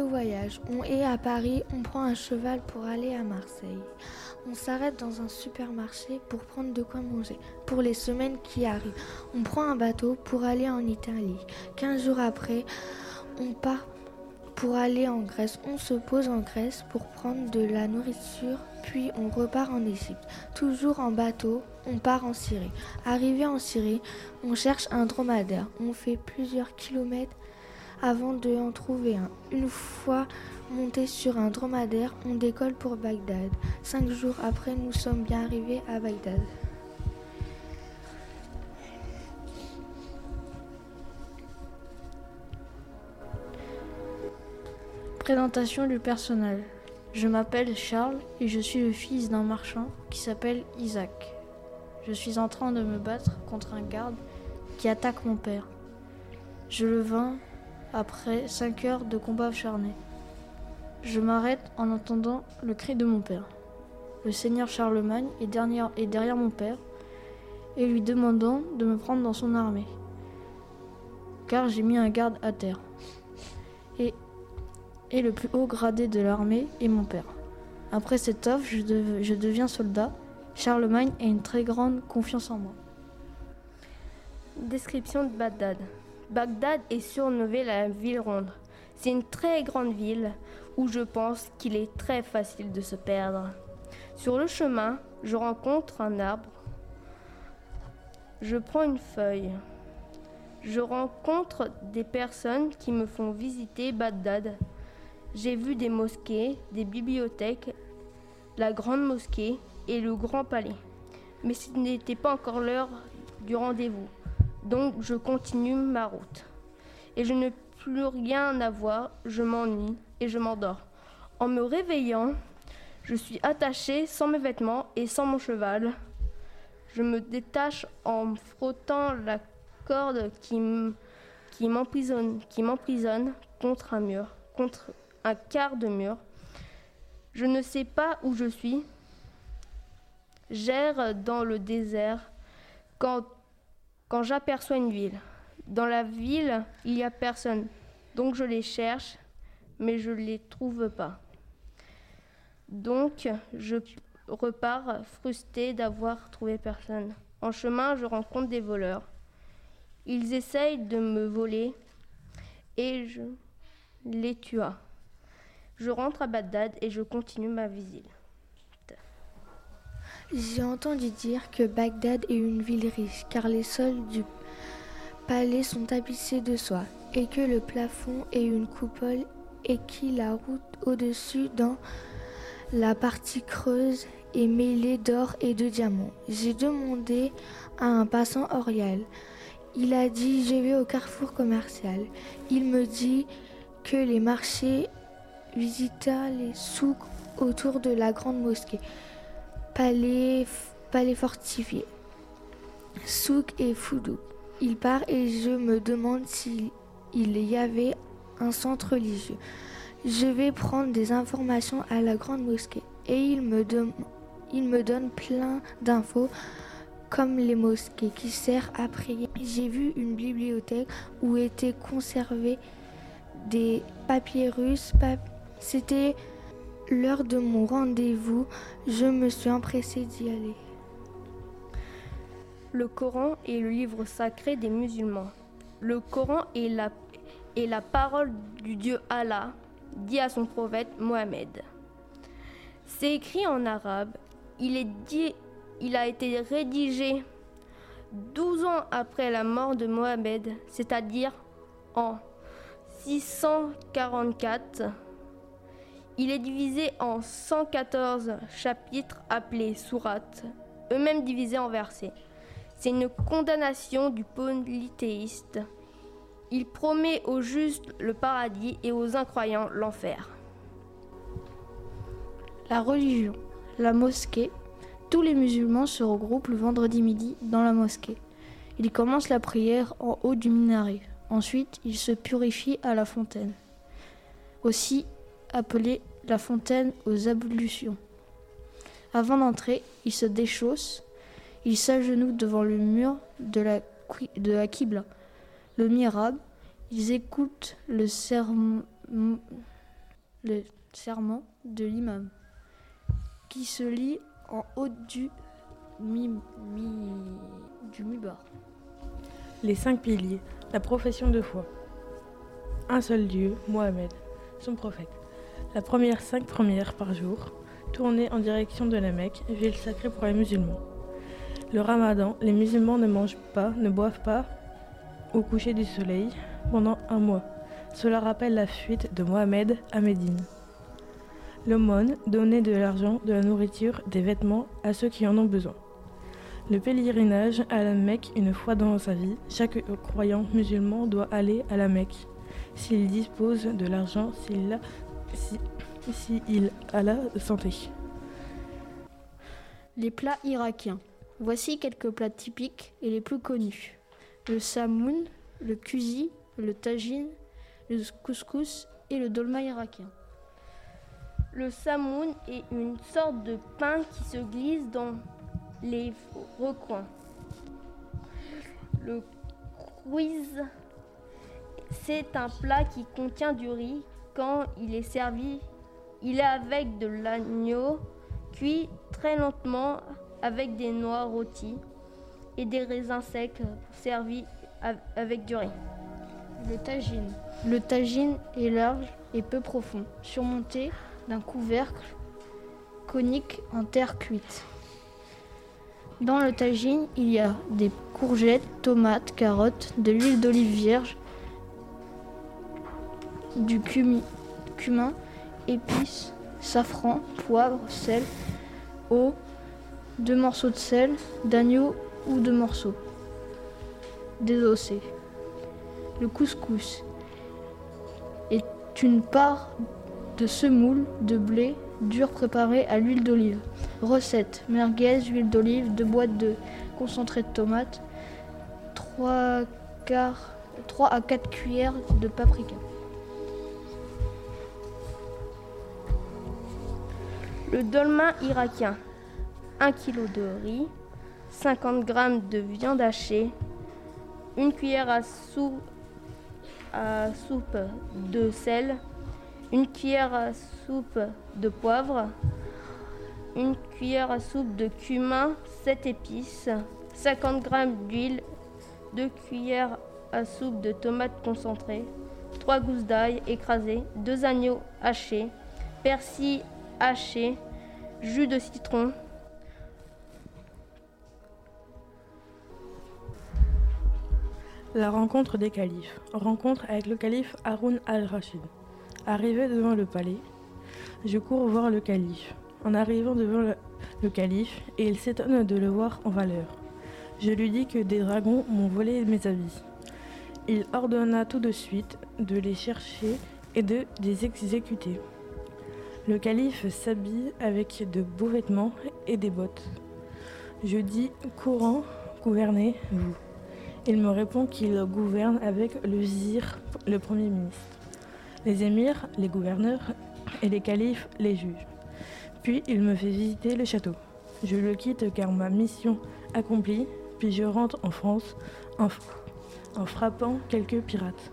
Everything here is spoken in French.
voyage. On est à Paris, on prend un cheval pour aller à Marseille. On s'arrête dans un supermarché pour prendre de quoi manger pour les semaines qui arrivent. On prend un bateau pour aller en Italie. Quinze jours après, on part pour aller en Grèce. On se pose en Grèce pour prendre de la nourriture, puis on repart en Égypte. Toujours en bateau, on part en Syrie. Arrivé en Syrie, on cherche un dromadaire. On fait plusieurs kilomètres avant de en trouver un. Une fois monté sur un dromadaire, on décolle pour Bagdad. Cinq jours après, nous sommes bien arrivés à Bagdad. Présentation du personnage. Je m'appelle Charles et je suis le fils d'un marchand qui s'appelle Isaac. Je suis en train de me battre contre un garde qui attaque mon père. Je le vains après cinq heures de combat acharné. Je m'arrête en entendant le cri de mon père. Le seigneur Charlemagne est derrière, mon père et lui demandant de me prendre dans son armée, car j'ai mis un garde à terre. Et, le plus haut gradé de l'armée est mon père. Après cette offre, je, je deviens soldat. Charlemagne a une très grande confiance en moi. Description de Bagdad. Bagdad est surnommée la ville ronde. C'est une très grande ville où je pense qu'il est très facile de se perdre. Sur le chemin, je rencontre un arbre. Je prends une feuille. Je rencontre des personnes qui me font visiter Bagdad. J'ai vu des mosquées, des bibliothèques, la grande mosquée et le grand palais. Mais ce n'était pas encore l'heure du rendez-vous. Donc je continue ma route. Et je n'ai plus rien à voir, je m'ennuie et je m'endors. En me réveillant, je suis attachée sans mes vêtements et sans mon cheval. Je me détache en frottant la corde qui m'emprisonne, qui m'emprisonne contre un mur, contre un quart de mur. Je ne sais pas où je suis. J'erre dans le désert quand quand j'aperçois une ville. Dans la ville, il n'y a personne. Donc je les cherche, mais je ne les trouve pas. Donc je repars frustré d'avoir trouvé personne. En chemin, je rencontre des voleurs. Ils essayent de me voler et je les tue. Je rentre à Bagdad et je continue ma visite. J'ai entendu dire que Bagdad est une ville riche car les sols du palais sont tapissés de soie et que le plafond est une coupole et que la route au-dessus dans la partie creuse est mêlée d'or et de diamants. J'ai demandé à un passant Oriel. Il a dit je vais au carrefour commercial. Il me dit que les marchés visita les souks autour de la grande mosquée palais, fortifié, souk et foudou. Il part et je me demande s'il il y avait un centre religieux. Je vais prendre des informations à la grande mosquée et il me, dem- il me donne plein d'infos comme les mosquées qui servent à prier. J'ai vu une bibliothèque où étaient conservés des papiers russes. C'était l'heure de mon rendez-vous. Je me suis empressée d'y aller. Le Coran est le livre sacré des musulmans. Le Coran est la, parole du Dieu Allah, dit à son prophète Mohammed. C'est écrit en arabe. Il, il a été rédigé 12 ans après la mort de Mohammed, c'est-à-dire en 644. Il est divisé en 114 chapitres appelés sourates, eux-mêmes divisés en versets. C'est une condamnation du polythéiste. Il promet aux justes le paradis et aux incroyants l'enfer. La religion. La mosquée. Tous les musulmans se regroupent le vendredi midi dans la mosquée. Ils commencent la prière en haut du minaret. Ensuite, ils se purifient à la fontaine, aussi appelée la fontaine aux ablutions. Avant d'entrer, ils se déchaussent, ils s'agenouillent devant le mur de la, de le mihrab. Ils écoutent le serment de l'imam, qui se lit en haut du, mi, mi, du mibar. Les cinq piliers, la profession de foi. Un seul Dieu, Mohamed, son prophète. La première cinq premières par jour, tournées en direction de la Mecque, ville sacrée pour les musulmans. Le ramadan, les musulmans ne mangent pas, ne boivent pas au coucher du soleil pendant un mois. Cela rappelle la fuite de Mohamed à Médine. L'aumône, donner de l'argent, de la nourriture, des vêtements à ceux qui en ont besoin. Le pèlerinage à la Mecque une fois dans sa vie, chaque croyant musulman doit aller à la Mecque. S'il dispose de l'argent, s'il a, si, il a la santé. Les plats irakiens. Voici quelques plats typiques et les plus connus. Le samoun, le kuzi, le tagine, le couscous et le dolma irakien. Le samoun est une sorte de pain qui se glisse dans les recoins. Le quiz, c'est un plat qui contient du riz. Quand il est servi, il est avec de l'agneau cuit très lentement avec des noix rôties et des raisins secs servis avec du riz. Le tagine. Le tagine est large et peu profond, surmonté d'un couvercle conique en terre cuite. Dans le tagine, il y a des courgettes, tomates, carottes, de l'huile d'olive vierge, du cumin, épices, safran, poivre, sel, eau, deux morceaux de sel, d'agneau ou deux morceaux désossés. Le couscous est une part de semoule de blé dur préparé à l'huile d'olive. Recette merguez, huile d'olive, deux boîtes de concentré de tomate, 3, 3 à 4 cuillères de paprika. Le dolma irakien 1 kg de riz, 50 g de viande hachée, une cuillère à soupe, à soupe de sel, une cuillère à soupe de poivre, une cuillère à soupe de cumin, 7 épices, 50 g d'huile, 2 cuillères à soupe de tomates concentrées, 3 gousses d'ail écrasées, 2 agneaux hachés, persil haché, jus de citron, La rencontre des califes. Rencontre avec le calife Haroun al-Rachid. Arrivé devant le palais, je cours voir le calife. En arrivant devant le, calife, il s'étonne de le voir en valeur. Je lui dis que des dragons m'ont volé mes habits. Il ordonna tout de suite de les chercher et de les exécuter. Le calife s'habille avec de beaux vêtements et des bottes. Je dis courant, gouvernez, vous. Il me répond qu'il gouverne avec le vizir, le premier ministre, les émirs, les gouverneurs et les califes, les juges. Puis il me fait visiter le château. Je le quitte car ma mission accomplie, puis je rentre en France en frappant quelques pirates.